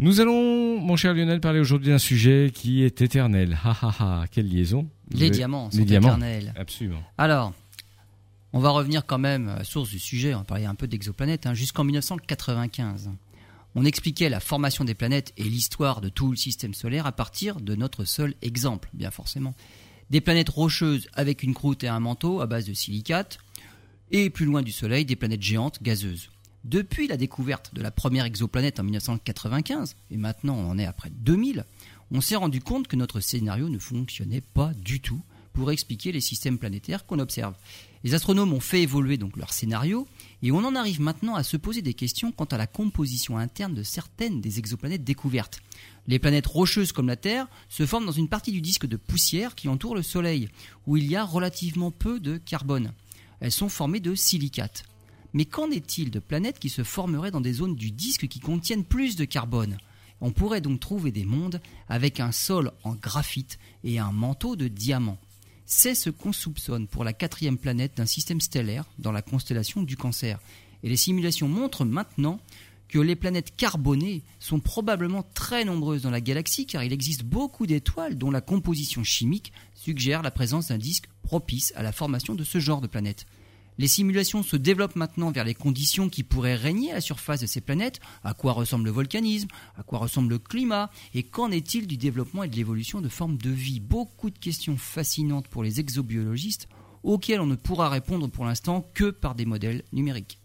Nous allons, mon cher Lionel, parler aujourd'hui d'un sujet qui est éternel. Ha ha ha, quelle liaison. Les diamants sont Les diamants. éternels. Absolument. Alors, on va revenir quand même à la source du sujet, on va parler un peu d'exoplanètes. hein. Jusqu'en 1995, on expliquait la formation des planètes et l'histoire de tout le système solaire à partir de notre seul exemple, bien forcément. Des planètes rocheuses avec une croûte et un manteau à base de silicate, et plus loin du Soleil, des planètes géantes gazeuses. Depuis la découverte de la première exoplanète en 1995, et maintenant on en est après 2000, on s'est rendu compte que notre scénario ne fonctionnait pas du tout pour expliquer les systèmes planétaires qu'on observe. Les astronomes ont fait évoluer donc leur scénario et on en arrive maintenant à se poser des questions quant à la composition interne de certaines des exoplanètes découvertes. Les planètes rocheuses comme la Terre se forment dans une partie du disque de poussière qui entoure le Soleil, où il y a relativement peu de carbone. Elles sont formées de silicates. Mais qu'en est-il de planètes qui se formeraient dans des zones du disque qui contiennent plus de carbone? On pourrait donc trouver des mondes avec un sol en graphite et un manteau de diamants. C'est ce qu'on soupçonne pour la quatrième planète d'un système stellaire dans la constellation du cancer. Et les simulations montrent maintenant que les planètes carbonées sont probablement très nombreuses dans la galaxie car il existe beaucoup d'étoiles dont la composition chimique suggère la présence d'un disque propice à la formation de ce genre de planètes. Les simulations se développent maintenant vers les conditions qui pourraient régner à la surface de ces planètes, à quoi ressemble le volcanisme, à quoi ressemble le climat, et qu'en est-il du développement et de l'évolution de formes de vie? Beaucoup de questions fascinantes pour les exobiologistes auxquelles on ne pourra répondre pour l'instant que par des modèles numériques.